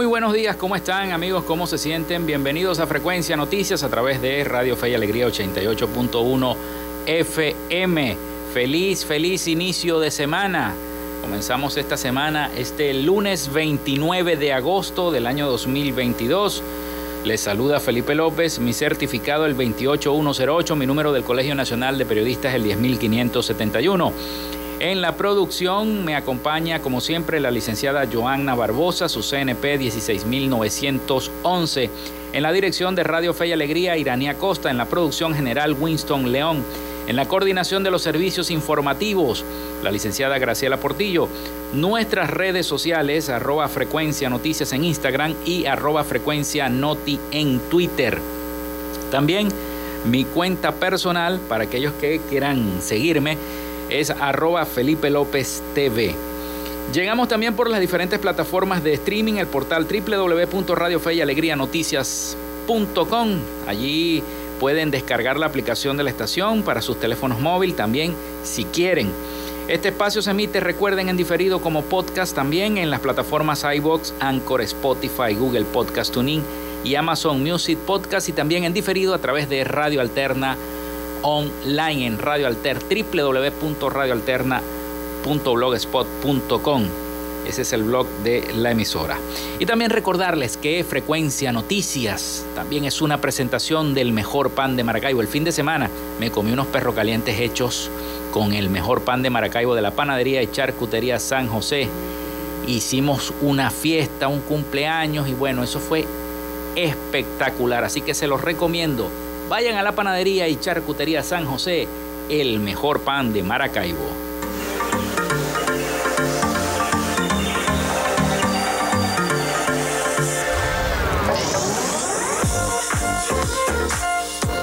Muy buenos días, ¿cómo están amigos? ¿Cómo se sienten? Bienvenidos a Frecuencia Noticias a través de Radio Fe y Alegría 88.1 FM. Feliz, feliz inicio de semana. Comenzamos esta semana, este lunes 29 de agosto del año 2022. Les saluda Felipe López, mi certificado el 28108, mi número del Colegio Nacional de Periodistas el 10571. En la producción me acompaña, como siempre, la licenciada Joanna Barbosa, su CNP 16911. En la dirección de Radio Fe y Alegría, Iranía Costa. En la producción general, Winston León. En la coordinación de los servicios informativos, la licenciada Graciela Portillo. Nuestras redes sociales, arroba frecuencia noticias en Instagram y arroba frecuencia noti en Twitter. También mi cuenta personal, para aquellos que quieran seguirme, es arroba Felipe López TV. Llegamos también por las diferentes plataformas de streaming, el portal www.radiofeyalegrianoticias.com. Allí pueden descargar la aplicación de la estación para sus teléfonos móviles también si quieren. Este espacio se emite, recuerden, en diferido como podcast también en las plataformas iBox, Anchor, Spotify, Google Podcast Tuning y Amazon Music Podcast y también en diferido a través de Radio Alterna online en Radio Alter, www.radioalterna.blogspot.com. Ese es el blog de la emisora. Y también recordarles que Frecuencia Noticias también es una presentación del mejor pan de Maracaibo. El fin de semana me comí unos perros calientes hechos con el mejor pan de Maracaibo de la panadería y charcutería San José. Hicimos una fiesta, un cumpleaños y bueno, eso fue espectacular. Así que se los recomiendo. Vayan a la panadería y charcutería San José, el mejor pan de Maracaibo.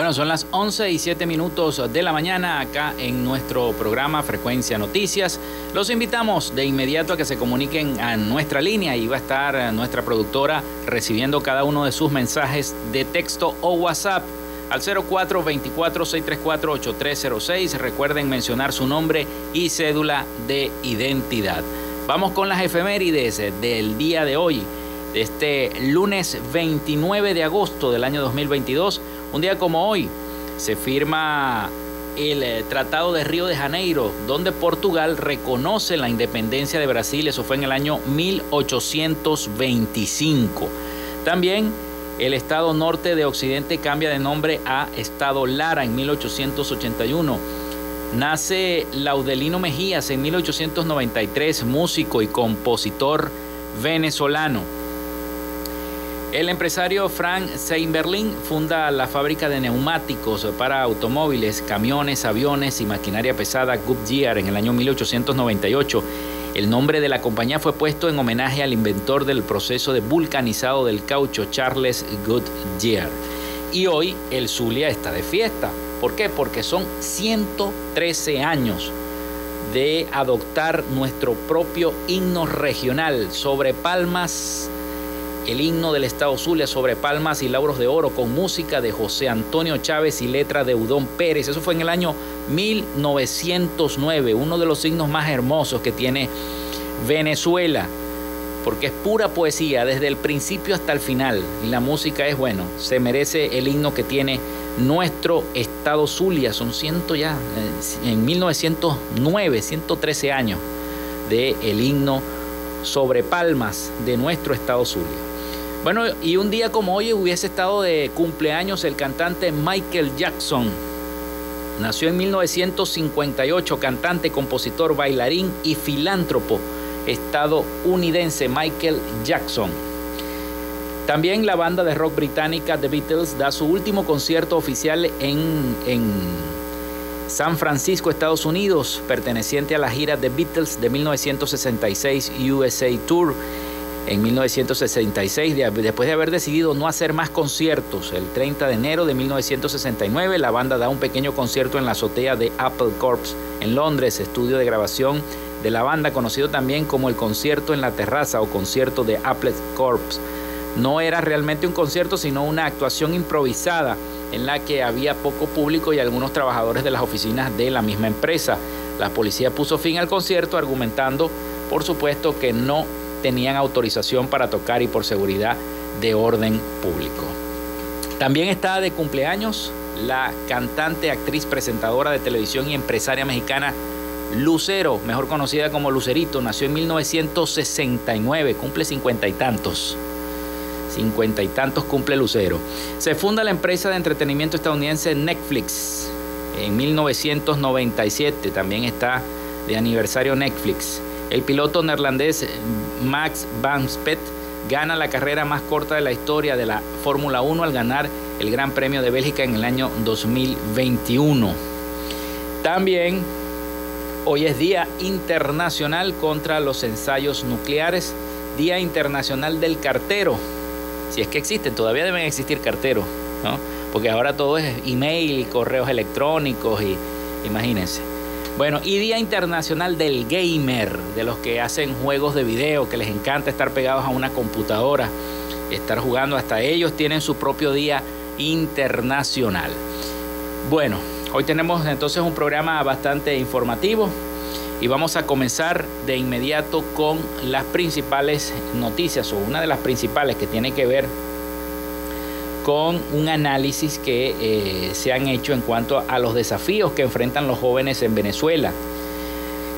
Bueno, son las 11 y 7 minutos de la mañana acá en nuestro programa Frecuencia Noticias. Los invitamos de inmediato a que se comuniquen a nuestra línea y va a estar nuestra productora recibiendo cada uno de sus mensajes de texto o WhatsApp al 0424-634-8306. Recuerden mencionar su nombre y cédula de identidad. Vamos con las efemérides del día de hoy, de este lunes 29 de agosto del año 2022. Un día como hoy se firma el eh, Tratado de Río de Janeiro, donde Portugal reconoce la independencia de Brasil, eso fue en el año 1825. También el Estado Norte de Occidente cambia de nombre a Estado Lara en 1881. Nace Laudelino Mejías en 1893, músico y compositor venezolano. El empresario Frank Seinberlin funda la fábrica de neumáticos para automóviles, camiones, aviones y maquinaria pesada Goodyear en el año 1898. El nombre de la compañía fue puesto en homenaje al inventor del proceso de vulcanizado del caucho, Charles Goodyear. Y hoy el Zulia está de fiesta. ¿Por qué? Porque son 113 años de adoptar nuestro propio himno regional sobre palmas el himno del Estado Zulia sobre palmas y lauros de oro con música de José Antonio Chávez y letra de Udón Pérez. Eso fue en el año 1909, uno de los himnos más hermosos que tiene Venezuela, porque es pura poesía desde el principio hasta el final. Y la música es, bueno, se merece el himno que tiene nuestro Estado Zulia. Son ciento ya, eh, en 1909, 113 años de el himno sobre palmas de nuestro Estado Zulia. Bueno, y un día como hoy hubiese estado de cumpleaños el cantante Michael Jackson. Nació en 1958, cantante, compositor, bailarín y filántropo estadounidense Michael Jackson. También la banda de rock británica The Beatles da su último concierto oficial en, en San Francisco, Estados Unidos, perteneciente a la gira The Beatles de 1966 USA Tour en 1966, después de haber decidido no hacer más conciertos. El 30 de enero de 1969, la banda da un pequeño concierto en la azotea de Apple Corps en Londres, estudio de grabación de la banda conocido también como el concierto en la terraza o concierto de Apple Corps. No era realmente un concierto, sino una actuación improvisada en la que había poco público y algunos trabajadores de las oficinas de la misma empresa. La policía puso fin al concierto argumentando, por supuesto, que no tenían autorización para tocar y por seguridad de orden público. También está de cumpleaños la cantante, actriz, presentadora de televisión y empresaria mexicana Lucero, mejor conocida como Lucerito, nació en 1969, cumple cincuenta y tantos. Cincuenta y tantos cumple Lucero. Se funda la empresa de entretenimiento estadounidense Netflix en 1997, también está de aniversario Netflix. El piloto neerlandés Max Van Spet gana la carrera más corta de la historia de la Fórmula 1 al ganar el Gran Premio de Bélgica en el año 2021. También hoy es Día Internacional contra los Ensayos Nucleares, Día Internacional del Cartero. Si es que existen, todavía deben existir carteros, ¿no? Porque ahora todo es email, correos electrónicos y imagínense. Bueno, y Día Internacional del Gamer, de los que hacen juegos de video, que les encanta estar pegados a una computadora, estar jugando, hasta ellos tienen su propio Día Internacional. Bueno, hoy tenemos entonces un programa bastante informativo y vamos a comenzar de inmediato con las principales noticias o una de las principales que tiene que ver con un análisis que eh, se han hecho en cuanto a los desafíos que enfrentan los jóvenes en Venezuela.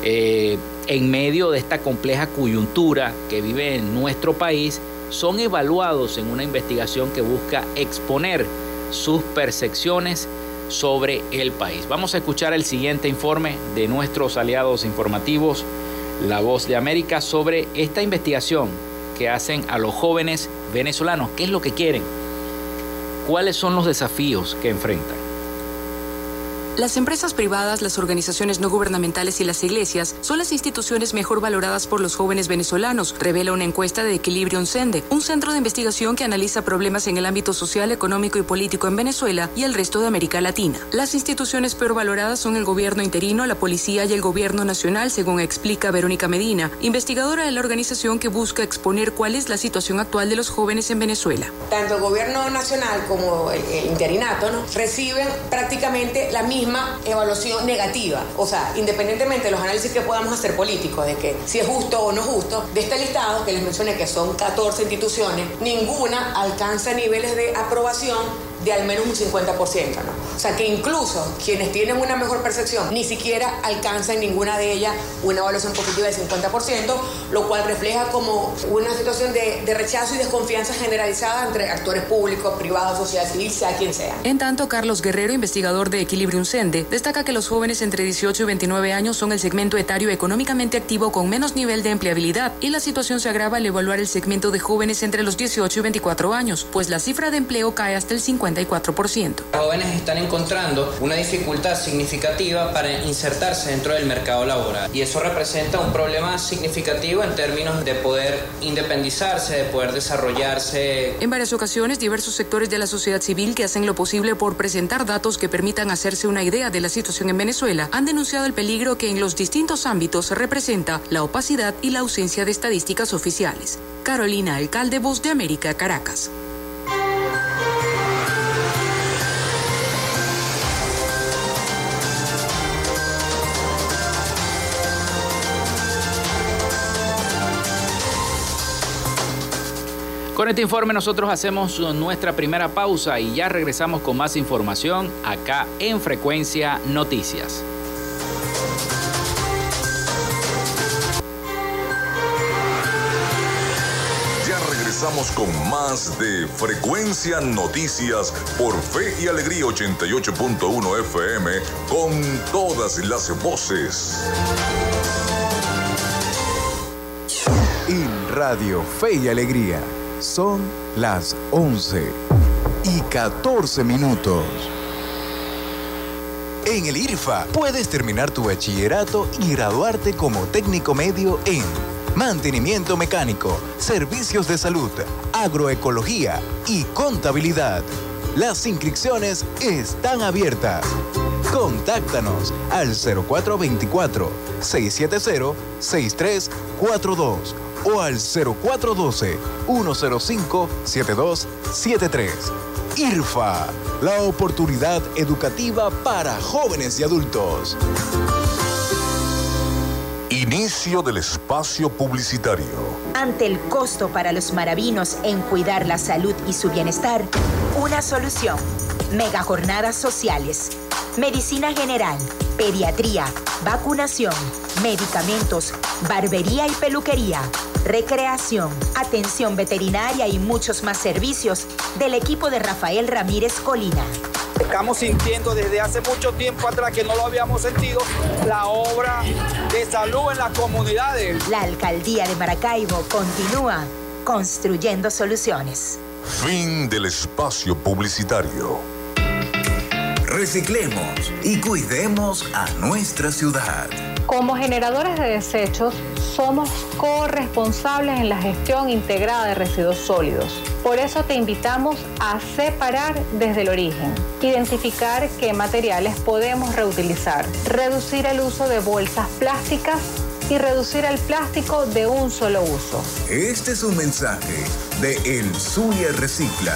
Eh, en medio de esta compleja coyuntura que vive en nuestro país, son evaluados en una investigación que busca exponer sus percepciones sobre el país. Vamos a escuchar el siguiente informe de nuestros aliados informativos, La Voz de América, sobre esta investigación que hacen a los jóvenes venezolanos. ¿Qué es lo que quieren? ¿Cuáles son los desafíos que enfrentan? Las empresas privadas, las organizaciones no gubernamentales y las iglesias son las instituciones mejor valoradas por los jóvenes venezolanos, revela una encuesta de Equilibrium Sende, un centro de investigación que analiza problemas en el ámbito social, económico y político en Venezuela y el resto de América Latina. Las instituciones peor valoradas son el gobierno interino, la policía y el gobierno nacional, según explica Verónica Medina, investigadora de la organización que busca exponer cuál es la situación actual de los jóvenes en Venezuela. Tanto el gobierno nacional como el, interinato reciben prácticamente la misma evaluación negativa. O sea, independientemente de los análisis que podamos hacer políticos, de que si es justo o no justo, de este listado que les mencioné que son 14 instituciones, ninguna alcanza niveles de aprobación de al menos un 50%, ¿no? O sea que incluso quienes tienen una mejor percepción ni siquiera alcanzan ninguna de ellas una evaluación positiva del 50%, lo cual refleja como una situación de, rechazo y desconfianza generalizada entre actores públicos, privados, sociedad civil, sea quien sea. En tanto, Carlos Guerrero, investigador de Equilibrium Sende, destaca que los jóvenes entre 18 y 29 años son el segmento etario económicamente activo con menos nivel de empleabilidad y la situación se agrava al evaluar el segmento de jóvenes entre los 18 y 24 años, pues la cifra de empleo cae hasta el 50 los jóvenes están encontrando una dificultad significativa para insertarse dentro del mercado laboral y eso representa un problema significativo en términos de poder independizarse, de poder desarrollarse. En varias ocasiones, diversos sectores de la sociedad civil que hacen lo posible por presentar datos que permitan hacerse una idea de la situación en Venezuela han denunciado el peligro que en los distintos ámbitos representa la opacidad y la ausencia de estadísticas oficiales. Carolina Alcalde, Voz de América, Caracas. Con este informe nosotros hacemos nuestra primera pausa y ya regresamos con más información acá en Frecuencia Noticias. Ya regresamos con más de Frecuencia Noticias por Fe y Alegría 88.1 FM con todas las voces. En Radio Fe y Alegría son las 11 y 14 minutos. En el IRFA puedes terminar tu bachillerato y graduarte como técnico medio en mantenimiento mecánico, servicios de salud, agroecología y contabilidad. Las inscripciones están abiertas. Contáctanos al 0424 670 6342 o al 0412-105-7273. IRFA, la oportunidad educativa para jóvenes y adultos. Inicio del espacio publicitario. Ante el costo para los maravinos en cuidar la salud y su bienestar, una solución. Mega jornadas sociales. Medicina general, pediatría, vacunación, medicamentos, barbería y peluquería recreación, atención veterinaria y muchos más servicios del equipo de Rafael Ramírez Colina. Estamos sintiendo desde hace mucho tiempo atrás que no lo habíamos sentido la obra de salud en las comunidades. La alcaldía de Maracaibo continúa construyendo soluciones. Fin del espacio publicitario. Reciclemos y cuidemos a nuestra ciudad. Como generadores de desechos, somos corresponsables en la gestión integrada de residuos sólidos. Por eso te invitamos a separar desde el origen, identificar qué materiales podemos reutilizar, reducir el uso de bolsas plásticas y reducir el plástico de un solo uso. Este es un mensaje de El Zulia Recicla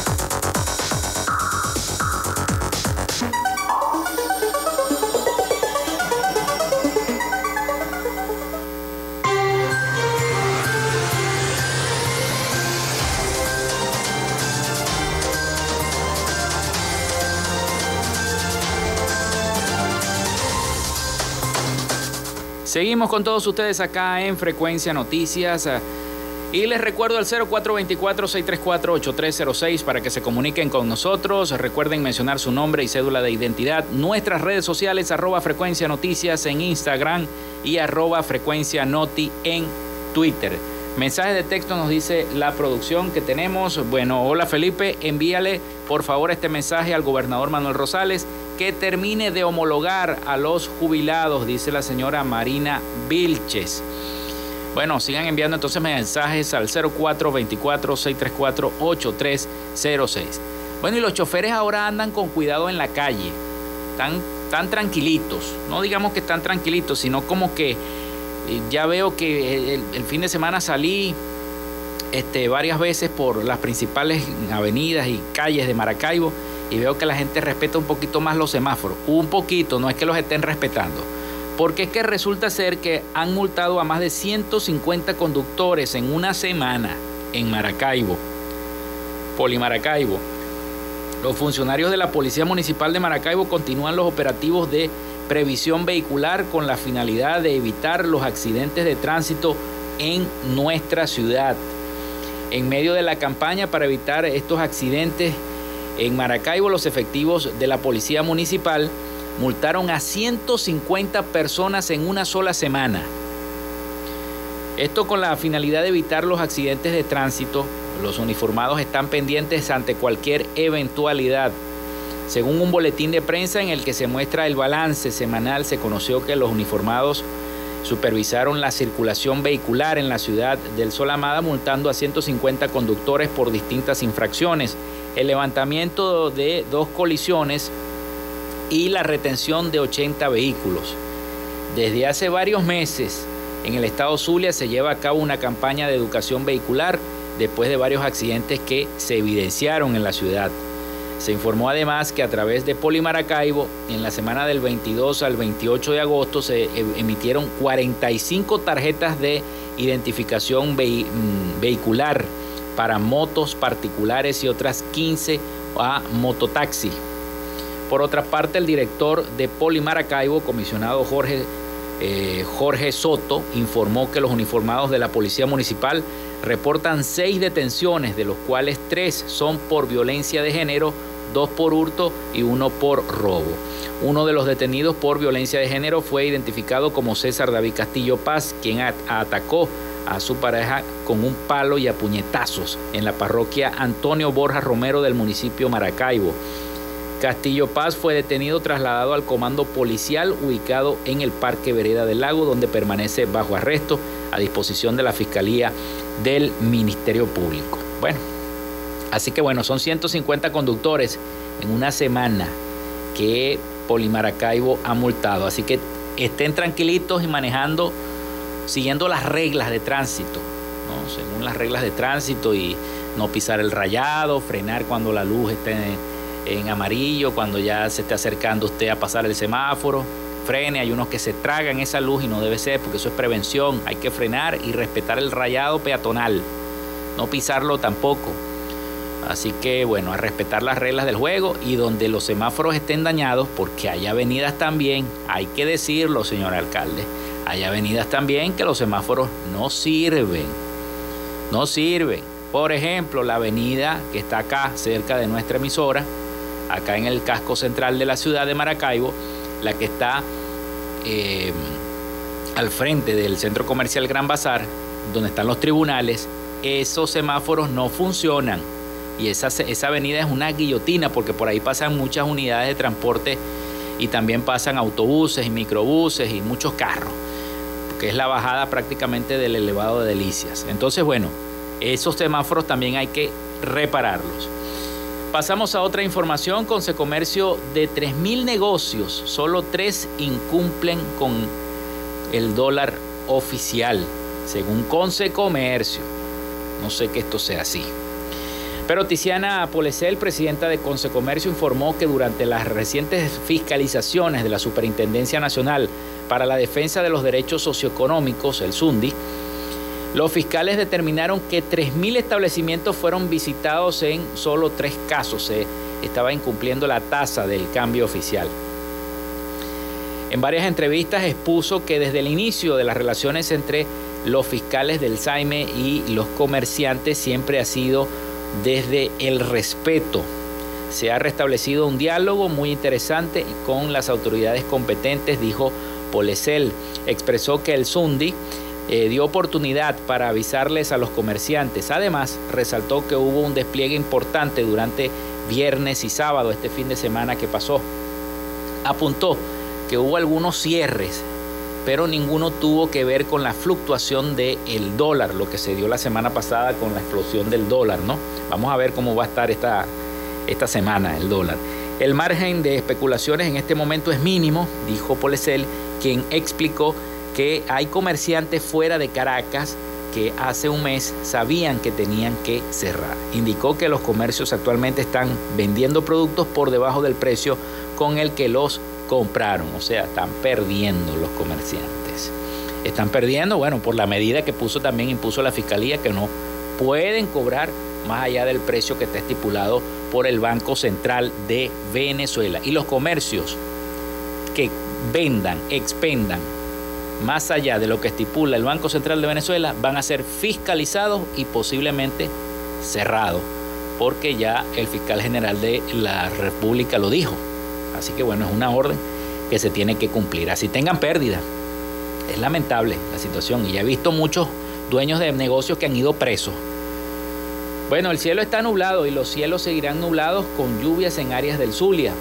Seguimos con todos ustedes acá en Frecuencia Noticias. Y les recuerdo el 0424-634-8306 para que se comuniquen con nosotros. Recuerden mencionar su nombre y cédula de identidad. Nuestras redes sociales, arroba Frecuencia Noticias en Instagram y arroba Frecuencia Noti en Twitter. Mensaje de texto nos dice la producción que tenemos. Bueno, hola Felipe, envíale por favor este mensaje al gobernador Manuel Rosales que termine de homologar a los jubilados, dice la señora Marina Vilches. Bueno, sigan enviando entonces mensajes al 0424-634-8306. Bueno, y los choferes ahora andan con cuidado en la calle, tan, tan tranquilitos, no digamos que están tranquilitos, sino como que eh, ya veo que el, el fin de semana salí este, varias veces por las principales avenidas y calles de Maracaibo y veo que la gente respeta un poquito más los semáforos. Un poquito, no es que los estén respetando. Porque es que resulta ser que han multado a más de 150 conductores en una semana en Maracaibo, Polimaracaibo. Los funcionarios de la Policía Municipal de Maracaibo continúan los operativos de previsión vehicular con la finalidad de evitar los accidentes de tránsito en nuestra ciudad. En medio de la campaña para evitar estos accidentes en Maracaibo los efectivos de la Policía Municipal multaron a 150 personas en una sola semana. Esto con la finalidad de evitar los accidentes de tránsito. Los uniformados están pendientes ante cualquier eventualidad. Según un boletín de prensa en el que se muestra el balance semanal, se conoció que los uniformados supervisaron la circulación vehicular en la ciudad del Sol Amada multando a 150 conductores por distintas infracciones el levantamiento de dos colisiones y la retención de 80 vehículos. Desde hace varios meses en el estado Zulia se lleva a cabo una campaña de educación vehicular después de varios accidentes que se evidenciaron en la ciudad. Se informó además que a través de Polimaracaibo, en la semana del 22 al 28 de agosto, se e-, emitieron 45 tarjetas de identificación mm, vehicular para motos particulares y otras 15 a mototaxi. Por otra parte, el director de Polimaracaibo, comisionado Jorge, eh, Jorge Soto, informó que los uniformados de la Policía Municipal reportan seis detenciones, de los cuales tres son por violencia de género, dos por hurto y uno por robo. Uno de los detenidos por violencia de género fue identificado como César David Castillo Paz, quien atacó a su pareja con un palo y a puñetazos en la parroquia Antonio Borja Romero del municipio Maracaibo. Castillo Paz fue detenido trasladado al comando policial ubicado en el Parque Vereda del Lago, donde permanece bajo arresto a disposición de la Fiscalía del Ministerio Público. Bueno, así que bueno, son 150 conductores en una semana que Polimaracaibo ha multado. Así que estén tranquilitos y manejando siguiendo las reglas de tránsito, según las reglas de tránsito y no pisar el rayado, frenar cuando la luz esté en amarillo, cuando ya se esté acercando usted a pasar el semáforo, frene, hay unos que se tragan esa luz y no debe ser porque eso es prevención, hay que frenar y respetar el rayado peatonal, no pisarlo tampoco. Así que bueno, a respetar las reglas del juego y donde los semáforos estén dañados, porque hay avenidas también, hay que decirlo, señor alcalde, hay avenidas también que los semáforos no sirven. No sirven. Por ejemplo, la avenida que está acá, cerca de nuestra emisora, acá en el casco central de la ciudad de Maracaibo, la que está eh, al frente del centro comercial Gran Bazar, donde están los tribunales, esos semáforos no funcionan. Y esa, esa avenida es una guillotina porque por ahí pasan muchas unidades de transporte y también pasan autobuses y microbuses y muchos carros, que es la bajada prácticamente del elevado de Delicias. Entonces, bueno, esos semáforos también hay que repararlos. Pasamos a otra información, con Comercio de 3.000 negocios, solo 3 incumplen con el dólar oficial, según Conce Comercio. No sé que esto sea así. Pero Tiziana Polesel, presidenta de Consecomercio, informó que durante las recientes fiscalizaciones de la Superintendencia Nacional para la Defensa de los Derechos Socioeconómicos, el SUNDI, los fiscales determinaron que 3.000 establecimientos fueron visitados en solo tres casos. Se estaba incumpliendo la tasa del cambio oficial. En varias entrevistas expuso que desde el inicio de las relaciones entre los fiscales del SAIME y los comerciantes siempre ha sido desde el respeto. Se ha restablecido un diálogo muy interesante con las autoridades competentes, dijo Polesel. Expresó que el SUNDI eh, dio oportunidad para avisarles a los comerciantes. Además, resaltó que hubo un despliegue importante durante viernes y sábado, este fin de semana que pasó. Apuntó que hubo algunos cierres pero ninguno tuvo que ver con la fluctuación del el dólar, lo que se dio la semana pasada con la explosión del dólar, ¿no? Vamos a ver cómo va a estar esta, esta semana el dólar. El margen de especulaciones en este momento es mínimo, dijo Polesel, quien explicó que hay comerciantes fuera de Caracas que hace un mes sabían que tenían que cerrar. Indicó que los comercios actualmente están vendiendo productos por debajo del precio con el que los compraron, o sea, están perdiendo los comerciantes. Están perdiendo, bueno, por la medida que puso también impuso la fiscalía que no pueden cobrar más allá del precio que está estipulado por el Banco Central de Venezuela. Y los comercios que vendan, expendan más allá de lo que estipula el Banco Central de Venezuela van a ser fiscalizados y posiblemente cerrados, porque ya el fiscal general de la República lo dijo. Así que bueno, es una orden que se tiene que cumplir. Así tengan pérdida. Es lamentable la situación y ya he visto muchos dueños de negocios que han ido presos. Bueno, el cielo está nublado y los cielos seguirán nublados con lluvias en áreas del Zulia.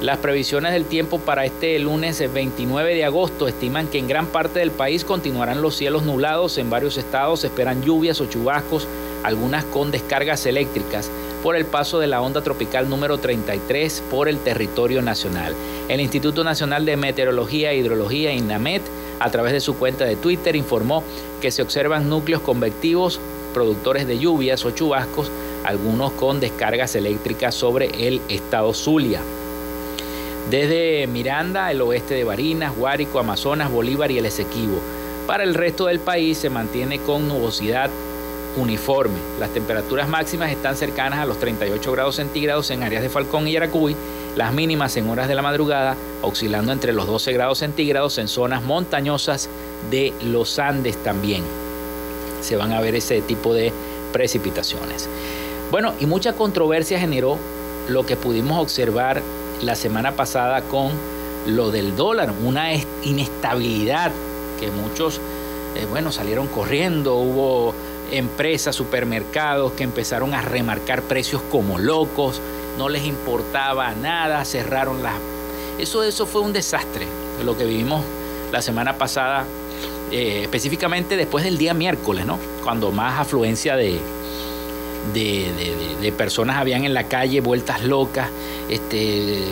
Las previsiones del tiempo para este lunes 29 de agosto estiman que en gran parte del país continuarán los cielos nublados. En varios estados se esperan lluvias o chubascos, algunas con descargas eléctricas por el paso de la onda tropical número 33 por el territorio nacional. El Instituto Nacional de Meteorología e Hidrología, INAMET, a través de su cuenta de Twitter, informó que se observan núcleos convectivos productores de lluvias o chubascos, algunos con descargas eléctricas sobre el estado Zulia. Desde Miranda, el oeste de Barinas, Guárico, Amazonas, Bolívar y el Esequibo. Para el resto del país se mantiene con nubosidad uniforme. Las temperaturas máximas están cercanas a los 38 grados centígrados en áreas de Falcón y Yaracuy, las mínimas en horas de la madrugada oscilando entre los 12 grados centígrados en zonas montañosas de los Andes también. Se van a ver ese tipo de precipitaciones. Bueno, y mucha controversia generó lo que pudimos observar la semana pasada con lo del dólar, una inestabilidad que muchos, eh, bueno, salieron corriendo, hubo empresas, supermercados que empezaron a remarcar precios como locos, no les importaba nada, cerraron las... Eso, eso fue un desastre, lo que vivimos la semana pasada, eh, específicamente después del día miércoles, ¿no? Cuando más afluencia de, de, personas habían en la calle, vueltas locas, este,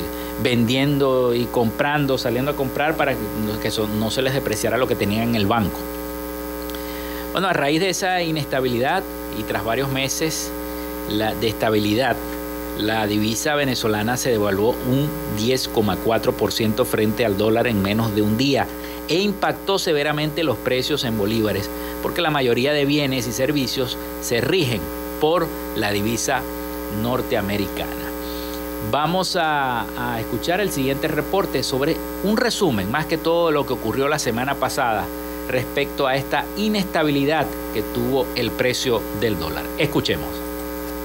vendiendo y comprando, saliendo a comprar para que no se les depreciara lo que tenían en el banco. Bueno, a raíz de esa inestabilidad y tras varios meses de estabilidad, la divisa venezolana se devaluó un 10,4% frente al dólar en menos de un día e impactó severamente los precios en bolívares, porque la mayoría de bienes y servicios se rigen por la divisa norteamericana. Vamos a, a, escuchar el siguiente reporte sobre un resumen, más que todo lo que ocurrió la semana pasada respecto a esta inestabilidad que tuvo el precio del dólar. Escuchemos.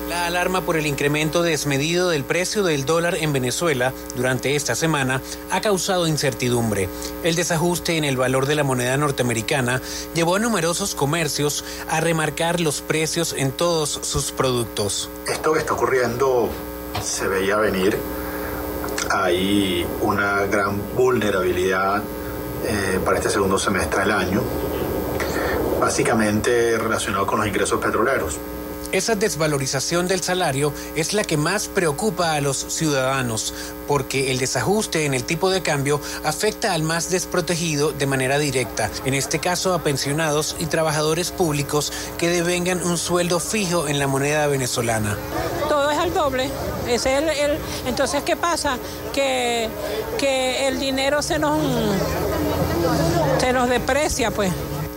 La alarma por el incremento desmedido del precio del dólar en Venezuela durante esta semana ha causado incertidumbre. El desajuste en el valor de la moneda norteamericana llevó a numerosos comercios a remarcar los precios en todos sus productos. Esto que está ocurriendo se veía venir. Hay una gran vulnerabilidad eh, para este segundo semestre del año, básicamente relacionado con los ingresos petroleros. Esa desvalorización del salario es la que más preocupa a los ciudadanos, porque el desajuste en el tipo de cambio afecta al más desprotegido de manera directa, en este caso a pensionados y trabajadores públicos que devengan un sueldo fijo en la moneda venezolana. Todo es al doble. Es el, el, entonces, ¿qué pasa? Que, que el dinero se nos, se nos deprecia, pues.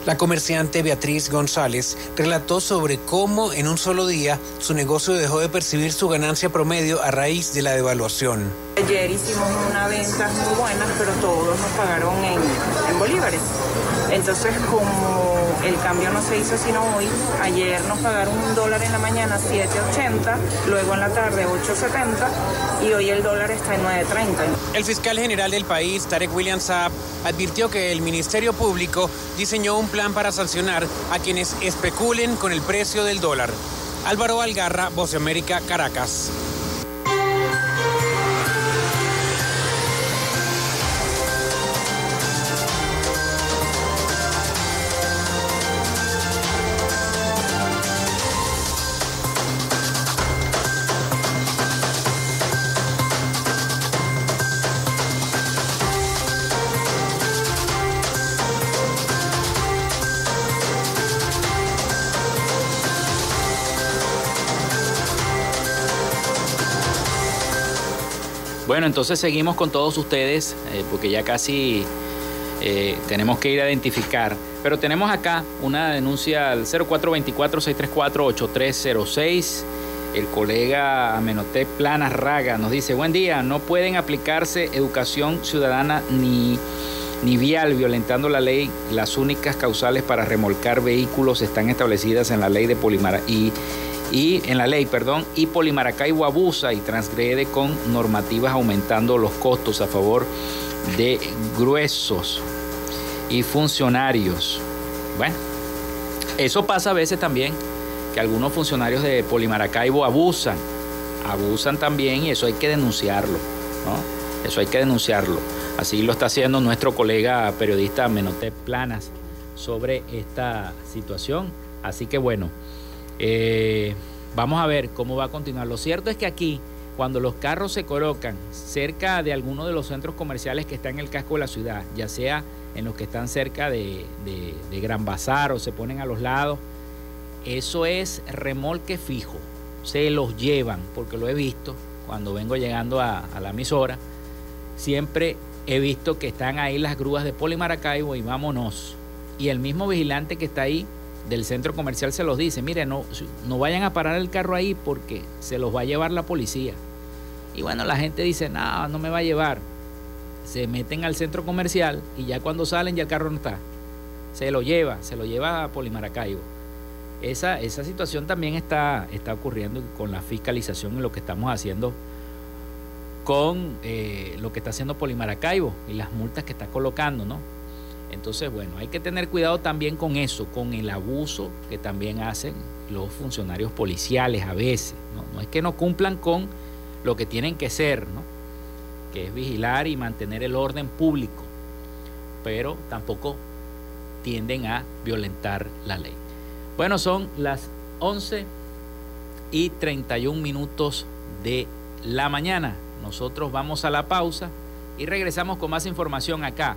La comerciante Beatriz González relató sobre cómo en un solo día su negocio dejó de percibir su ganancia promedio a raíz de la devaluación. Ayer hicimos una venta muy buena, pero todos nos pagaron en, en bolívares. Entonces, como el cambio no se hizo sino hoy, ayer nos pagaron un dólar en la mañana 7.80, luego en la tarde 8.70 y hoy el dólar está en 9.30. El fiscal general del país, Tarek William Saab, advirtió que el Ministerio Público diseñó un plan para sancionar a quienes especulen con el precio del dólar. Álvaro Algarra, Voz de América, Caracas. Bueno, entonces seguimos con todos ustedes, eh, porque ya casi eh, tenemos que ir a identificar. Pero tenemos acá una denuncia al 0424-634-8306. El colega Amenotep Planas Raga nos dice, buen día, no pueden aplicarse educación ciudadana ni, ni vial violentando la ley. Las únicas causales para remolcar vehículos están establecidas en la ley de Polimara y y en la ley, perdón, y Polimaracaibo abusa y transgrede con normativas aumentando los costos a favor de gruesos y funcionarios. Bueno, eso pasa a veces también, que algunos funcionarios de Polimaracaibo abusan, abusan también y eso hay que denunciarlo, ¿no? Eso hay que denunciarlo. Así lo está haciendo nuestro colega periodista Menotep Planas sobre esta situación. Así que bueno, eh, vamos a ver cómo va a continuar. Lo cierto es que aquí, cuando los carros se colocan cerca de alguno de los centros comerciales que están en el casco de la ciudad, ya sea en los que están cerca de, Gran Bazar o se ponen a los lados, eso es remolque fijo. Se los llevan, porque lo he visto cuando vengo llegando a, a la emisora. Siempre he visto que están ahí las grúas de Polimaracaibo y vámonos. Y el mismo vigilante que está ahí del centro comercial se los dice, mire, no, no vayan a parar el carro ahí porque se los va a llevar la policía. Y bueno, la gente dice, no, no me va a llevar. Se meten al centro comercial y ya cuando salen ya el carro no está. Se lo lleva, se lo lleva a Polimaracaibo. Esa, esa situación también está, está ocurriendo con la fiscalización y lo que estamos haciendo con eh, lo que está haciendo Polimaracaibo y las multas que está colocando, ¿no? Entonces, bueno, hay que tener cuidado también con eso, con el abuso que también hacen los funcionarios policiales a veces. No, es que no cumplan con lo que tienen que ser, ¿no? que es vigilar y mantener el orden público, pero tampoco tienden a violentar la ley. Bueno, son las 11 y 31 minutos de la mañana. Nosotros vamos a la pausa y regresamos con más información acá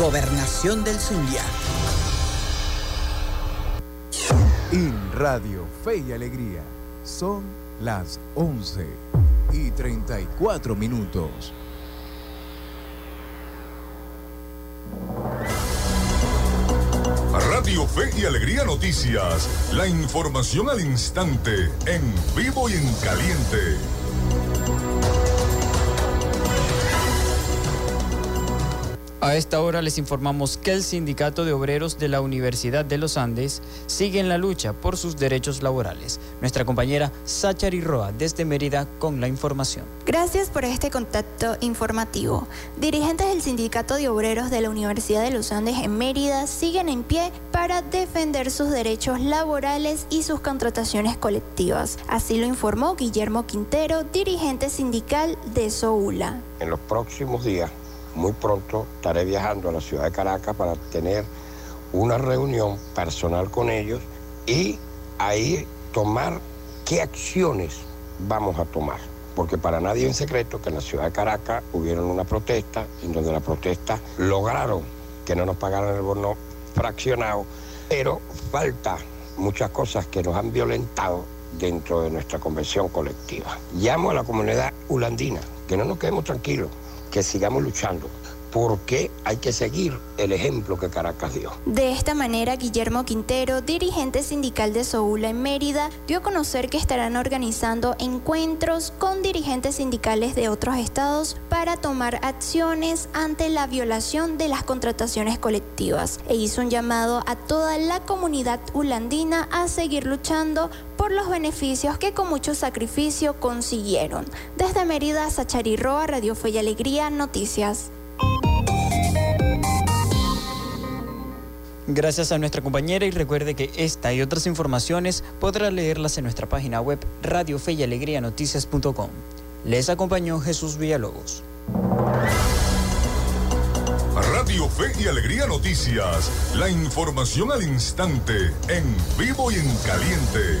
Gobernación del Zulia. En Radio Fe y Alegría son las 11 y 34 minutos. Radio Fe y Alegría Noticias. La información al instante, en vivo y en caliente. A esta hora les informamos que el Sindicato de Obreros de la Universidad de los Andes sigue en la lucha por sus derechos laborales. Nuestra compañera Sachari Roa desde Mérida con la información. Gracias por este contacto informativo. Dirigentes del Sindicato de Obreros de la Universidad de los Andes en Mérida siguen en pie para defender sus derechos laborales y sus contrataciones colectivas. Así lo informó Guillermo Quintero, dirigente sindical de Soula. En los próximos días muy pronto estaré viajando a la ciudad de Caracas para tener una reunión personal con ellos y ahí tomar qué acciones vamos a tomar. Porque para nadie en secreto que en la ciudad de Caracas hubieron una protesta en donde la protesta lograron que no nos pagaran el bono fraccionado, pero falta muchas cosas que nos han violentado dentro de nuestra convención colectiva. Llamo a la comunidad ulandina que no nos quedemos tranquilos, que sigamos luchando porque hay que seguir el ejemplo que Caracas dio. De esta manera, Guillermo Quintero, dirigente sindical de Soula en Mérida, dio a conocer que estarán organizando encuentros con dirigentes sindicales de otros estados para tomar acciones ante la violación de las contrataciones colectivas e hizo un llamado a toda la comunidad ulandina a seguir luchando por los beneficios que con mucho sacrificio consiguieron. Desde Mérida, Sachari Roa, Radio Fe Alegría, Noticias. Gracias a nuestra compañera y recuerde que esta y otras informaciones podrá leerlas en nuestra página web Radio Fe y Alegría Noticias.com. Les acompañó Jesús Villalobos. Radio Fe y Alegría Noticias. La información al instante, en vivo y en caliente.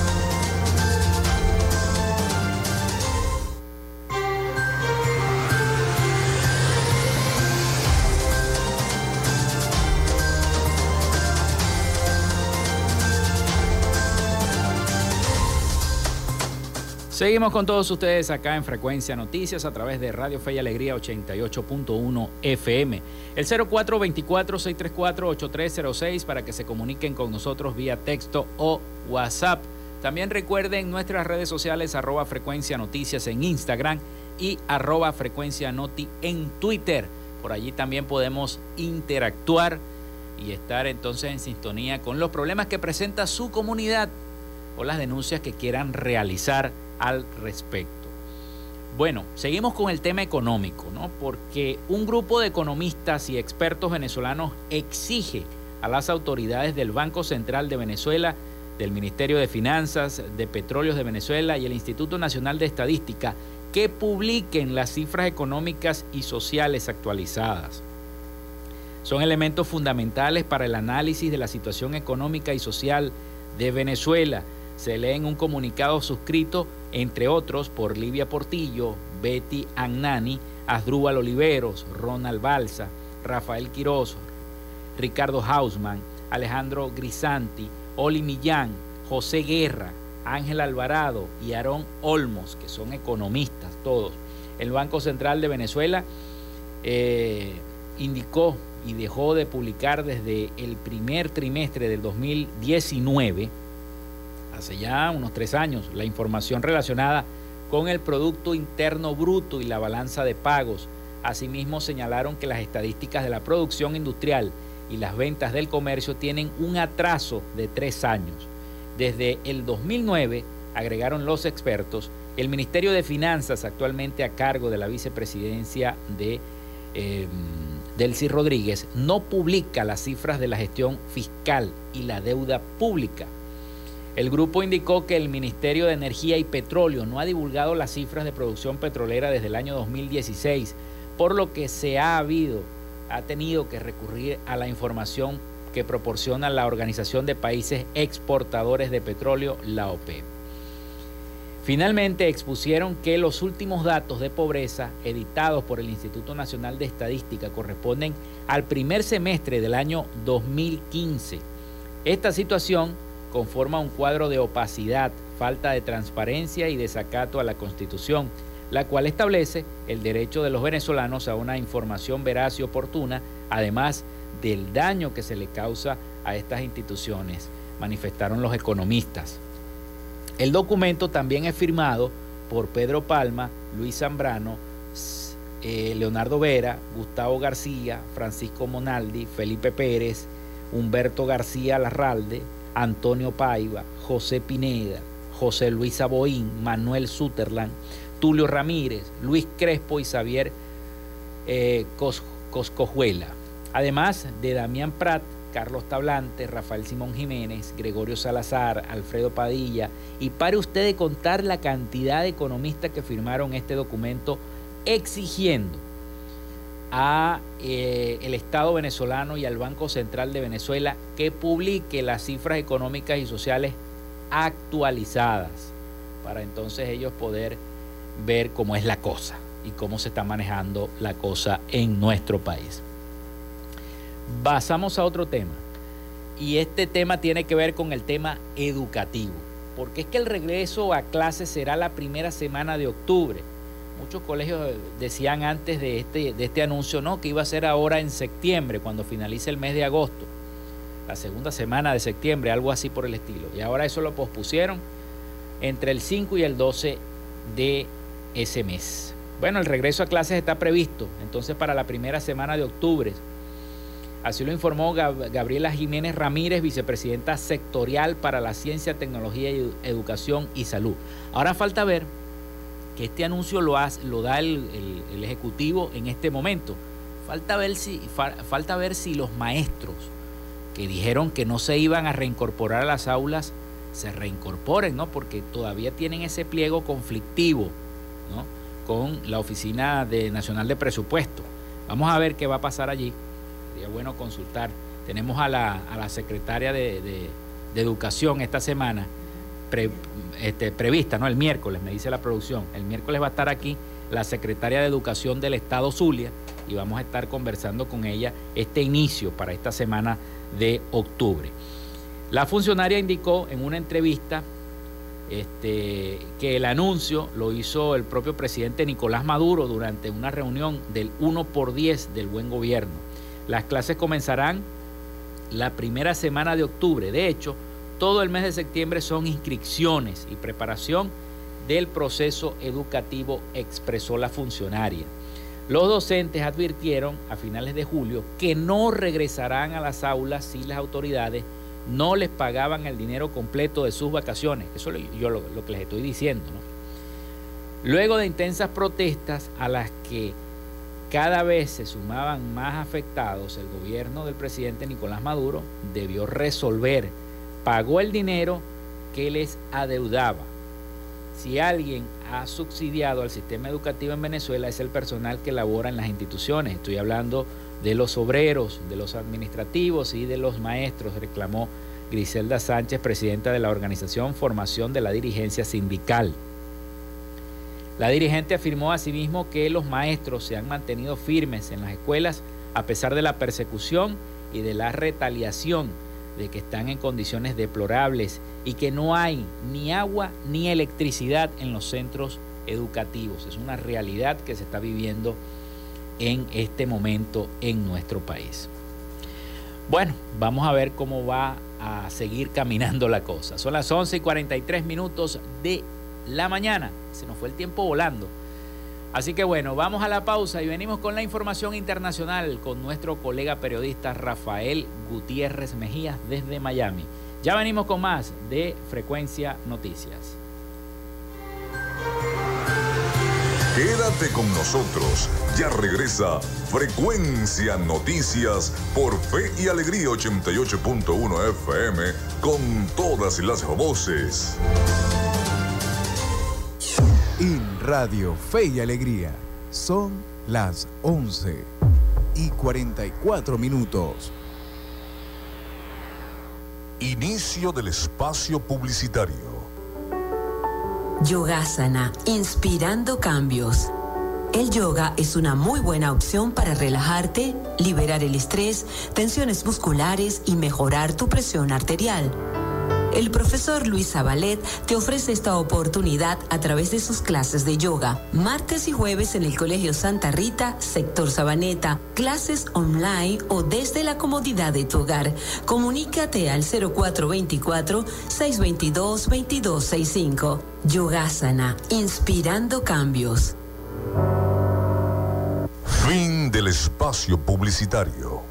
Seguimos con todos ustedes acá en Frecuencia Noticias a través de Radio Fe y Alegría 88.1 FM. El 0424-634-8306 para que se comuniquen con nosotros vía texto o WhatsApp. También recuerden nuestras redes sociales arroba Frecuencia Noticias en Instagram y arroba Frecuencia Noti en Twitter. Por allí también podemos interactuar y estar entonces en sintonía con los problemas que presenta su comunidad o las denuncias que quieran realizar al respecto. Bueno, seguimos con el tema económico, ¿no? Porque un grupo de economistas y expertos venezolanos exige a las autoridades del Banco Central de Venezuela, del Ministerio de Finanzas, de Petróleos de Venezuela y el Instituto Nacional de Estadística que publiquen las cifras económicas y sociales actualizadas. Son elementos fundamentales para el análisis de la situación económica y social de Venezuela. Se lee en un comunicado suscrito, entre otros, por Livia Portillo, Betty Agnani, Asdrúbal Oliveros, Ronald Balsa, Rafael Quiroz, Ricardo Hausman, Alejandro Grisanti, Oli Millán, José Guerra, Ángel Alvarado y Aarón Olmos, que son economistas todos. El Banco Central de Venezuela eh, indicó y dejó de publicar desde el primer trimestre del 2019, hace ya unos tres años, la información relacionada con el Producto Interno Bruto y la balanza de pagos. Asimismo, señalaron que las estadísticas de la producción industrial y las ventas del comercio tienen un atraso de tres años. Desde el 2009, agregaron los expertos, el Ministerio de Finanzas, actualmente a cargo de la vicepresidencia de eh, Delcy Rodríguez, no publica las cifras de la gestión fiscal y la deuda pública. El grupo indicó que el Ministerio de Energía y Petróleo no ha divulgado las cifras de producción petrolera desde el año 2016, por lo que se ha habido, ha tenido que recurrir a la información que proporciona la Organización de Países Exportadores de Petróleo, la OPEP. Finalmente expusieron que los últimos datos de pobreza editados por el Instituto Nacional de Estadística corresponden al primer semestre del año 2015. Esta situación conforma un cuadro de opacidad, falta de transparencia y desacato a la Constitución, la cual establece el derecho de los venezolanos a una información veraz y oportuna, además del daño que se le causa a estas instituciones, manifestaron los economistas. El documento también es firmado por Pedro Palma, Luis Zambrano, eh, Leonardo Vera, Gustavo García, Francisco Monaldi, Felipe Pérez, Humberto García Larralde, Antonio Paiva, José Pineda, José Luis Aboín, Manuel Sutherland, Tulio Ramírez, Luis Crespo y Xavier eh, Coscojuela. Además de Damián Prat, Carlos Tablante, Rafael Simón Jiménez, Gregorio Salazar, Alfredo Padilla, y pare usted de contar la cantidad de economistas que firmaron este documento exigiendo a eh, el Estado venezolano y al Banco Central de Venezuela que publique las cifras económicas y sociales actualizadas para entonces ellos poder ver cómo es la cosa y cómo se está manejando la cosa en nuestro país. Pasamos a otro tema. Y este tema tiene que ver con el tema educativo. Porque es que el regreso a clases será la primera semana de octubre. Muchos colegios decían antes de este, de este anuncio, no, que iba a ser ahora en septiembre, cuando finalice el mes de agosto. La segunda semana de septiembre, algo así por el estilo. Y ahora eso lo pospusieron entre el 5 y el 12 de ese mes. Bueno, el regreso a clases está previsto entonces para la primera semana de octubre. Así lo informó Gabriela Jiménez Ramírez, vicepresidenta sectorial para la ciencia, tecnología, educación y salud. Ahora falta ver que este anuncio lo, lo da el, Ejecutivo en este momento. Falta ver, si, falta ver si los maestros que dijeron que no se iban a reincorporar a las aulas se reincorporen, ¿no? Porque todavía tienen ese pliego conflictivo, ¿no? Con la Oficina de Nacional de Presupuesto. Vamos a ver qué va a pasar allí sería bueno consultar. Tenemos a la, a la secretaria de, Educación esta semana este, prevista, ¿no? El miércoles, me dice la producción. El miércoles va a estar aquí la secretaria de Educación del Estado Zulia y vamos a estar conversando con ella este inicio para esta semana de octubre. La funcionaria indicó en una entrevista este, que el anuncio lo hizo el propio presidente Nicolás Maduro durante una reunión del 1 por 10 del buen gobierno. Las clases comenzarán la primera semana de octubre. De hecho, todo el mes de septiembre son inscripciones y preparación del proceso educativo, expresó la funcionaria. Los docentes advirtieron a finales de julio que no regresarán a las aulas si las autoridades no les pagaban el dinero completo de sus vacaciones. Eso es yo lo, que les estoy diciendo. Luego de intensas protestas a las que cada vez se sumaban más afectados, el gobierno del presidente Nicolás Maduro debió resolver, pagó el dinero que les adeudaba. Si alguien ha subsidiado al sistema educativo en Venezuela es el personal que labora en las instituciones. Estoy hablando de los obreros, de los administrativos y de los maestros, reclamó Griselda Sánchez, presidenta de la organización Formación de la Dirigencia Sindical. La dirigente afirmó asimismo que los maestros se han mantenido firmes en las escuelas a pesar de la persecución y de la retaliación de que están en condiciones deplorables y que no hay ni agua ni electricidad en los centros educativos. Es una realidad que se está viviendo en este momento en nuestro país. Bueno, vamos a ver cómo va a seguir caminando la cosa. Son las 11 y 43 minutos de la mañana. Se nos fue el tiempo volando. Así que bueno, vamos a la pausa y venimos con la información internacional con nuestro colega periodista Rafael Gutiérrez Mejías desde Miami. Ya venimos con más de Frecuencia Noticias. Quédate con nosotros. Ya regresa Frecuencia Noticias por Fe y Alegría 88.1 FM con todas las voces. Radio Fe y Alegría son las 11 y 44 minutos. Inicio del espacio publicitario. Yogasana, inspirando cambios. El yoga es una muy buena opción para relajarte, liberar el estrés, tensiones musculares y mejorar tu presión arterial. El profesor Luis Zabalet te ofrece esta oportunidad a través de sus clases de yoga, martes y jueves en el Colegio Santa Rita, sector Sabaneta, clases online o desde la comodidad de tu hogar. Comunícate al 0424-622-2265. Yogasana, inspirando cambios. Fin del espacio publicitario.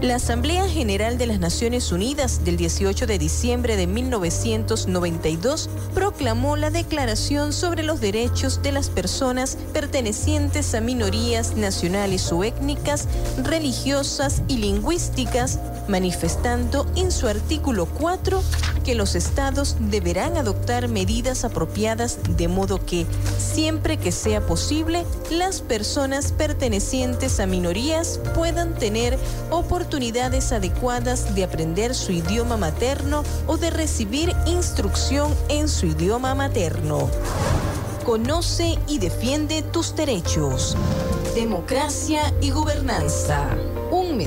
La Asamblea General de las Naciones Unidas del 18 de diciembre de 1992 proclamó la Declaración sobre los Derechos de las Personas pertenecientes a minorías nacionales o étnicas, religiosas y lingüísticas, manifestando en su artículo 4 que los estados deberán adoptar medidas apropiadas de modo que, siempre que sea posible, las personas pertenecientes a minorías puedan tener oportunidades adecuadas de aprender su idioma materno o de recibir instrucción en su idioma materno. Conoce y defiende tus derechos. Democracia y gobernanza.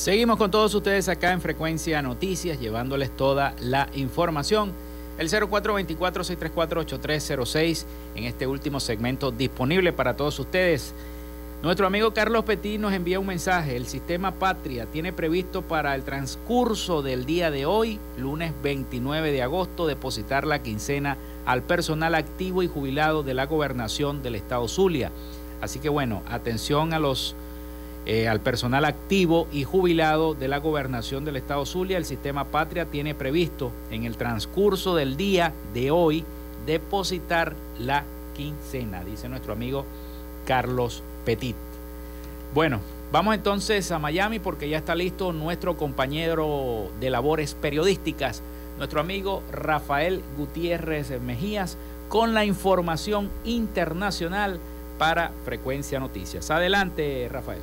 Seguimos con todos ustedes acá en Frecuencia Noticias, llevándoles toda la información el 0424-634-8306 en este último segmento disponible para todos ustedes. Nuestro amigo Carlos Petit nos envía un mensaje. El sistema Patria tiene previsto para el transcurso del día de hoy, lunes 29 de agosto, depositar la quincena al personal activo y jubilado de la gobernación del estado Zulia. Así que bueno, atención a los eh, al personal activo y jubilado de la gobernación del estado Zulia. El sistema Patria tiene previsto en el transcurso del día de hoy depositar la quincena, dice nuestro amigo Carlos Petit. Bueno, vamos entonces a Miami porque ya está listo nuestro compañero de labores periodísticas, nuestro amigo Rafael Gutiérrez Mejías, con la información internacional para Frecuencia Noticias. Adelante, Rafael.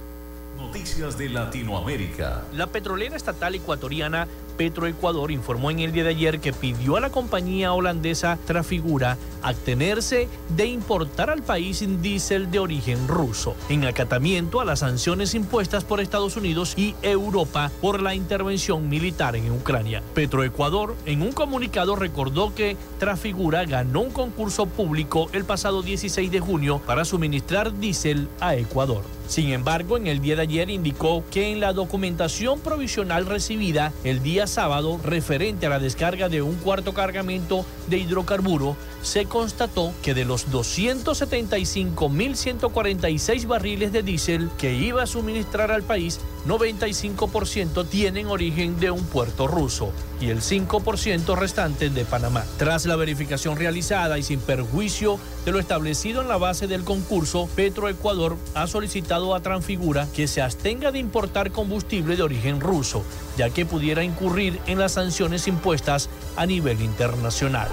Noticias de Latinoamérica. La petrolera estatal ecuatoriana Petroecuador informó en el día de ayer que pidió a la compañía holandesa Trafigura abstenerse de importar al país diésel de origen ruso, en acatamiento a las sanciones impuestas por Estados Unidos y Europa por la intervención militar en Ucrania. Petroecuador, en un comunicado, recordó que Trafigura ganó un concurso público el pasado 16 de junio para suministrar diésel a Ecuador. Sin embargo, en el día de ayer indicó que en la documentación provisional recibida el día sábado referente a la descarga de un cuarto cargamento de hidrocarburo, se constató que de los 275.146 barriles de diésel que iba a suministrar al país, 95% tienen origen de un puerto ruso y el 5% restante de Panamá. Tras la verificación realizada y sin perjuicio de lo establecido en la base del concurso, Petroecuador ha solicitado a Transfigura que se abstenga de importar combustible de origen ruso, ya que pudiera incurrir en las sanciones impuestas a nivel internacional.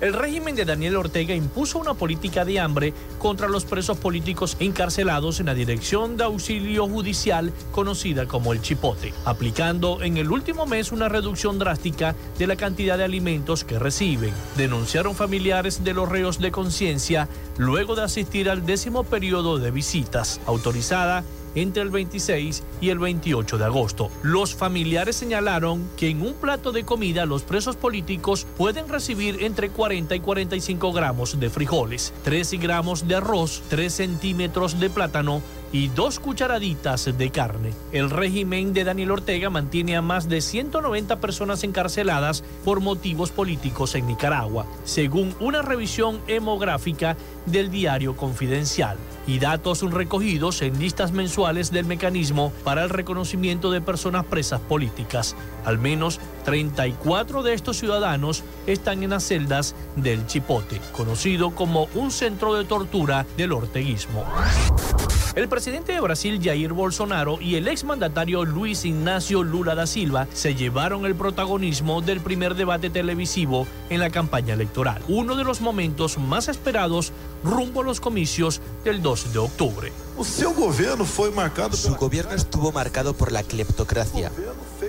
El régimen de Daniel Ortega impuso una política de hambre contra los presos políticos encarcelados en la Dirección de Auxilio Judicial conocida como el Chipote, aplicando en el último mes una reducción drástica de la cantidad de alimentos que reciben. Denunciaron familiares de los reos de conciencia luego de asistir al décimo periodo de visitas autorizada entre el 26 y el 28 de agosto. Los familiares señalaron que en un plato de comida los presos políticos pueden recibir entre 40 y 45 gramos de frijoles, 13 gramos de arroz, 3 centímetros de plátano, y dos cucharaditas de carne. El régimen de Daniel Ortega mantiene a más de 190 personas encarceladas por motivos políticos en Nicaragua, según una revisión hemográfica del diario Confidencial y datos recogidos en listas mensuales del mecanismo para el reconocimiento de personas presas políticas. Al menos 34 de estos ciudadanos están en las celdas del Chipote, conocido como un centro de tortura del orteguismo. El presidente de Brasil, Jair Bolsonaro, y el exmandatario Luis Ignacio Lula da Silva se llevaron el protagonismo del primer debate televisivo en la campaña electoral, uno de los momentos más esperados rumbo a los comicios del 2 de octubre. Su gobierno estuvo marcado por la cleptocracia.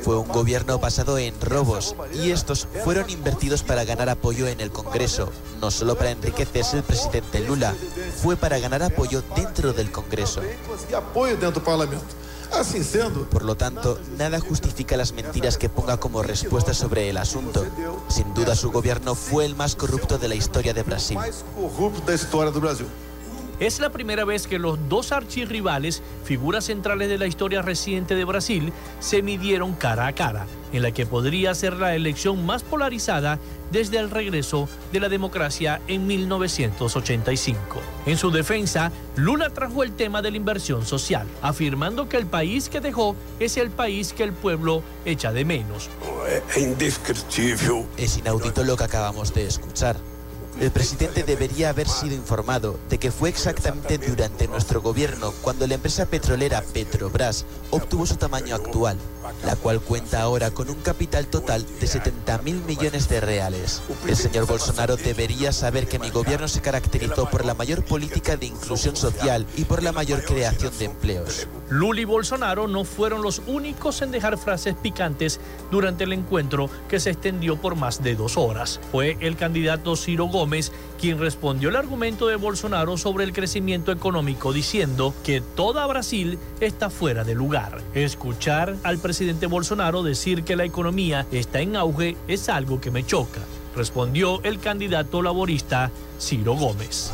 Fue un gobierno basado en robos y estos fueron invertidos para ganar apoyo en el Congreso, no solo para enriquecerse el presidente Lula, fue para ganar apoyo dentro del Congreso. Por lo tanto, nada justifica las mentiras que ponga como respuesta sobre el asunto. Sin duda, su gobierno fue el más corrupto de la historia de Brasil. Es la primera vez que los dos archirrivales, figuras centrales de la historia reciente de Brasil, se midieron cara a cara, en la que podría ser la elección más polarizada desde el regreso de la democracia en 1985. En su defensa, Lula trajo el tema de la inversión social, afirmando que el país que dejó es el país que el pueblo echa de menos. Es inaudito lo que acabamos de escuchar. El presidente debería haber sido informado de que fue exactamente durante nuestro gobierno cuando la empresa petrolera Petrobras obtuvo su tamaño actual, la cual cuenta ahora con un capital total de 70 mil millones de reales. El señor Bolsonaro debería saber que mi gobierno se caracterizó por la mayor política de inclusión social y por la mayor creación de empleos. Lula y Bolsonaro no fueron los únicos en dejar frases picantes durante el encuentro que se extendió por más de dos horas. Fue el candidato Ciro Gómez quien respondió el argumento de Bolsonaro sobre el crecimiento económico diciendo que toda Brasil está fuera de lugar. Escuchar al presidente Bolsonaro decir que la economía está en auge es algo que me choca, respondió el candidato laborista Ciro Gómez.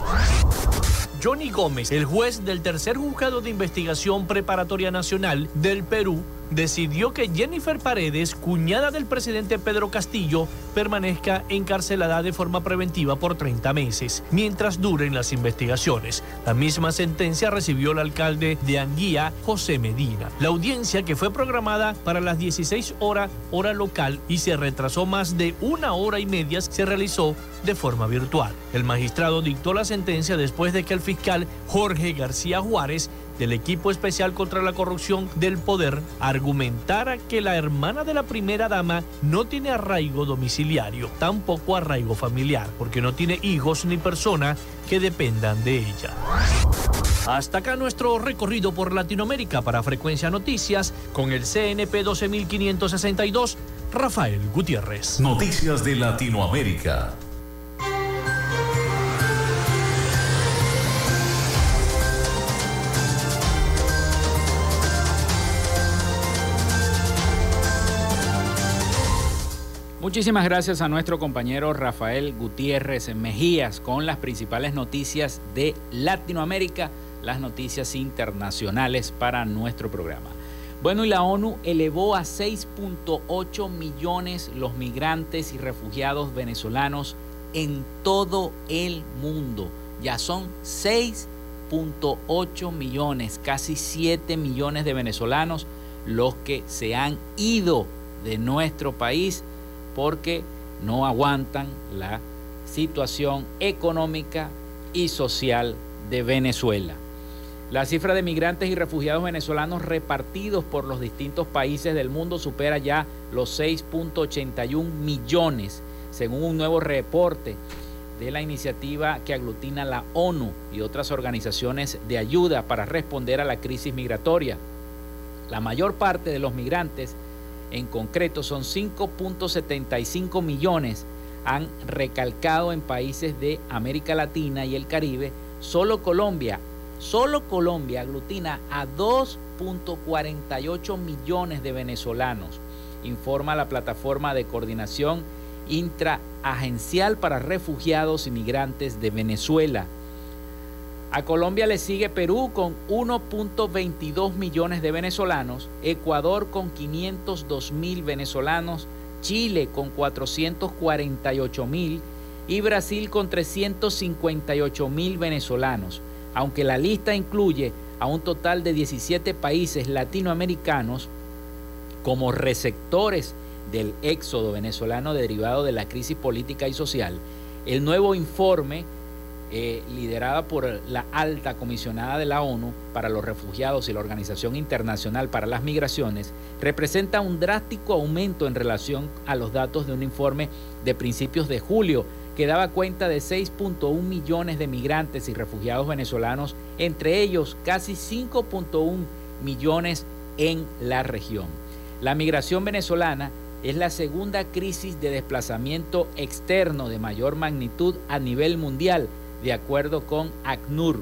Johnny Gómez, el juez del tercer juzgado de investigación preparatoria nacional del Perú, decidió que Jennifer Paredes, cuñada del presidente Pedro Castillo, permanezca encarcelada de forma preventiva por 30 meses, mientras duren las investigaciones. La misma sentencia recibió el alcalde de Anguía, José Medina. La audiencia, que fue programada para las 16 horas hora local y se retrasó más de una hora y media, se realizó de forma virtual. El magistrado dictó la sentencia después de que el fiscal Jorge García Juárez del equipo especial contra la corrupción del poder argumentara que la hermana de la primera dama no tiene arraigo domiciliario, tampoco arraigo familiar, porque no tiene hijos ni personas que dependan de ella. Hasta acá nuestro recorrido por Latinoamérica para Frecuencia Noticias con el CNP 12562, Rafael Gutiérrez. Noticias de Latinoamérica. Muchísimas gracias a nuestro compañero Rafael Gutiérrez Mejías con las principales noticias de Latinoamérica, las noticias internacionales para nuestro programa. Bueno, y la ONU elevó a 6.8 millones los migrantes y refugiados venezolanos en todo el mundo. Ya son 6.8 millones, casi 7 millones de venezolanos los que se han ido de nuestro país porque no aguantan la situación económica y social de Venezuela. La cifra de migrantes y refugiados venezolanos repartidos por los distintos países del mundo supera ya los 6.81 millones, según un nuevo reporte de la iniciativa que aglutina la ONU y otras organizaciones de ayuda para responder a la crisis migratoria. La mayor parte de los migrantes en concreto son 5.75 millones, han recalcado en países de América Latina y el Caribe. Solo Colombia, solo Colombia aglutina a 2.48 millones de venezolanos, informa la plataforma de coordinación intraagencial para refugiados y migrantes de Venezuela. A Colombia le sigue Perú con 1.22 millones de venezolanos, Ecuador con 502 mil venezolanos, Chile con 448 mil y Brasil con 358 mil venezolanos, aunque la lista incluye a un total de 17 países latinoamericanos como receptores del éxodo venezolano derivado de la crisis política y social. El nuevo informe eh, liderada por la alta comisionada de la ONU para los refugiados y la Organización Internacional para las Migraciones, representa un drástico aumento en relación a los datos de un informe de principios de julio que daba cuenta de 6.1 millones de migrantes y refugiados venezolanos, entre ellos casi 5.1 millones en la región. La migración venezolana es la segunda crisis de desplazamiento externo de mayor magnitud a nivel mundial de acuerdo con ACNUR,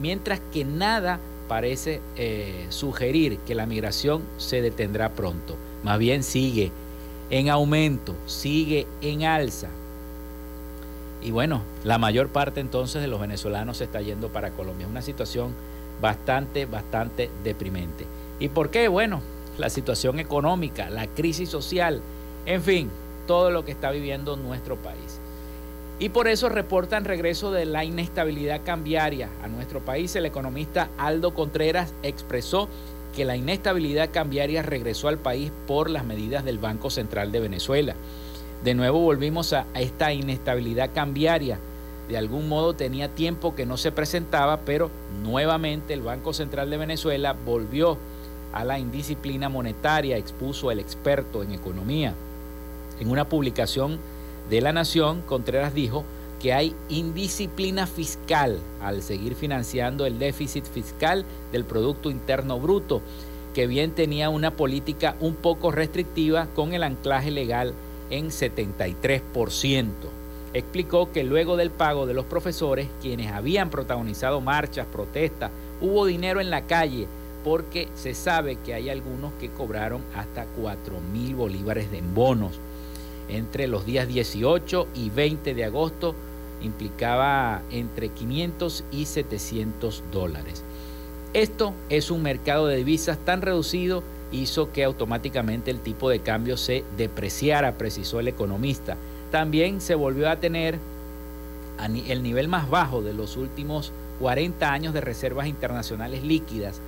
mientras que nada parece eh, sugerir que la migración se detendrá pronto. Más bien sigue en aumento, sigue en alza. Y bueno, la mayor parte entonces de los venezolanos se está yendo para Colombia. Es una situación bastante, bastante deprimente. ¿Y por qué? Bueno, la situación económica, la crisis social, en fin, todo lo que está viviendo nuestro país. Y por eso reportan regreso de la inestabilidad cambiaria a nuestro país. El economista Aldo Contreras expresó que la inestabilidad cambiaria regresó al país por las medidas del Banco Central de Venezuela. De nuevo volvimos a, esta inestabilidad cambiaria. De algún modo tenía tiempo que no se presentaba, pero nuevamente el Banco Central de Venezuela volvió a la indisciplina monetaria, expuso el experto en economía. En una publicación de la Nación, Contreras dijo que hay indisciplina fiscal al seguir financiando el déficit fiscal del Producto Interno Bruto, que bien tenía una política un poco restrictiva con el anclaje legal en 73%. Explicó que luego del pago de los profesores, quienes habían protagonizado marchas, protestas, hubo dinero en la calle porque se sabe que hay algunos que cobraron hasta 4 mil bolívares de bonos entre los días 18 y 20 de agosto implicaba entre 500 y 700 dólares. Esto es un mercado de divisas tan reducido hizo que automáticamente el tipo de cambio se depreciara, precisó el economista. También se volvió a tener el nivel más bajo de los últimos 40 años de reservas internacionales líquidas,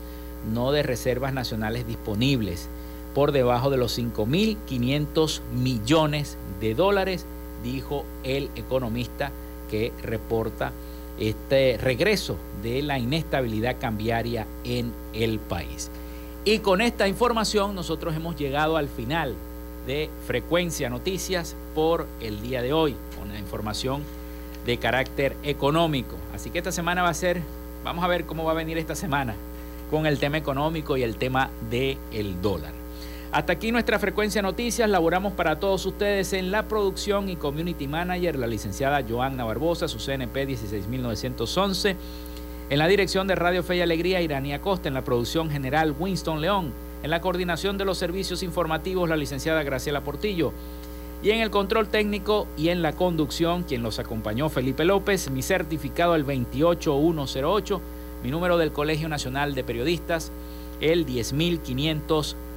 no de reservas nacionales disponibles, por debajo de los 5.500 millones de dólares, dijo el economista que reporta este regreso de la inestabilidad cambiaria en el país. Y con esta información nosotros hemos llegado al final de Frecuencia Noticias por el día de hoy, con la información de carácter económico. Así que esta semana va a ser, vamos a ver cómo va a venir esta semana con el tema económico y el tema del el dólar. Hasta aquí nuestra frecuencia noticias. Laboramos para todos ustedes en la producción y community manager, la licenciada Joanna Barbosa, su CNP 16911. En la dirección de Radio Fe y Alegría, Iranía Costa. En la producción general, Winston León. En la coordinación de los servicios informativos, la licenciada Graciela Portillo. Y en el control técnico y en la conducción, quien los acompañó, Felipe López. Mi certificado, el 28108. Mi número del Colegio Nacional de Periodistas, el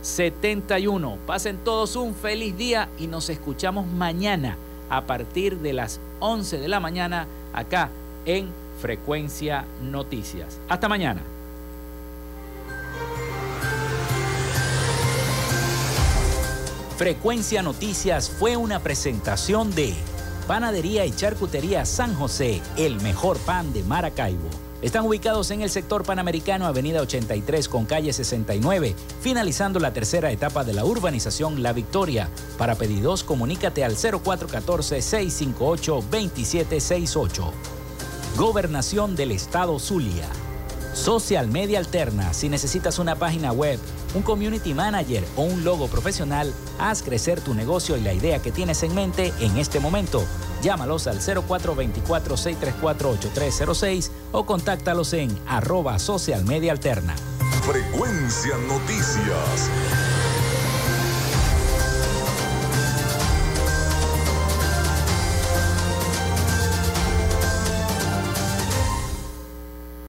10571. Pasen todos un feliz día y nos escuchamos mañana a partir de las 11 de la mañana acá en Frecuencia Noticias. Hasta mañana. Frecuencia Noticias fue una presentación de Panadería y Charcutería San José, el mejor pan de Maracaibo. Están ubicados en el sector panamericano, Avenida 83 con calle 69, finalizando la tercera etapa de la urbanización La Victoria. Para pedidos, comunícate al 0414-658-2768. Gobernación del Estado Zulia. Social Media Alterna. Si necesitas una página web, un community manager o un logo profesional, haz crecer tu negocio y la idea que tienes en mente en este momento. Llámalos al 0424-634-8306 o contáctalos en arroba social media alterna. Frecuencia Noticias.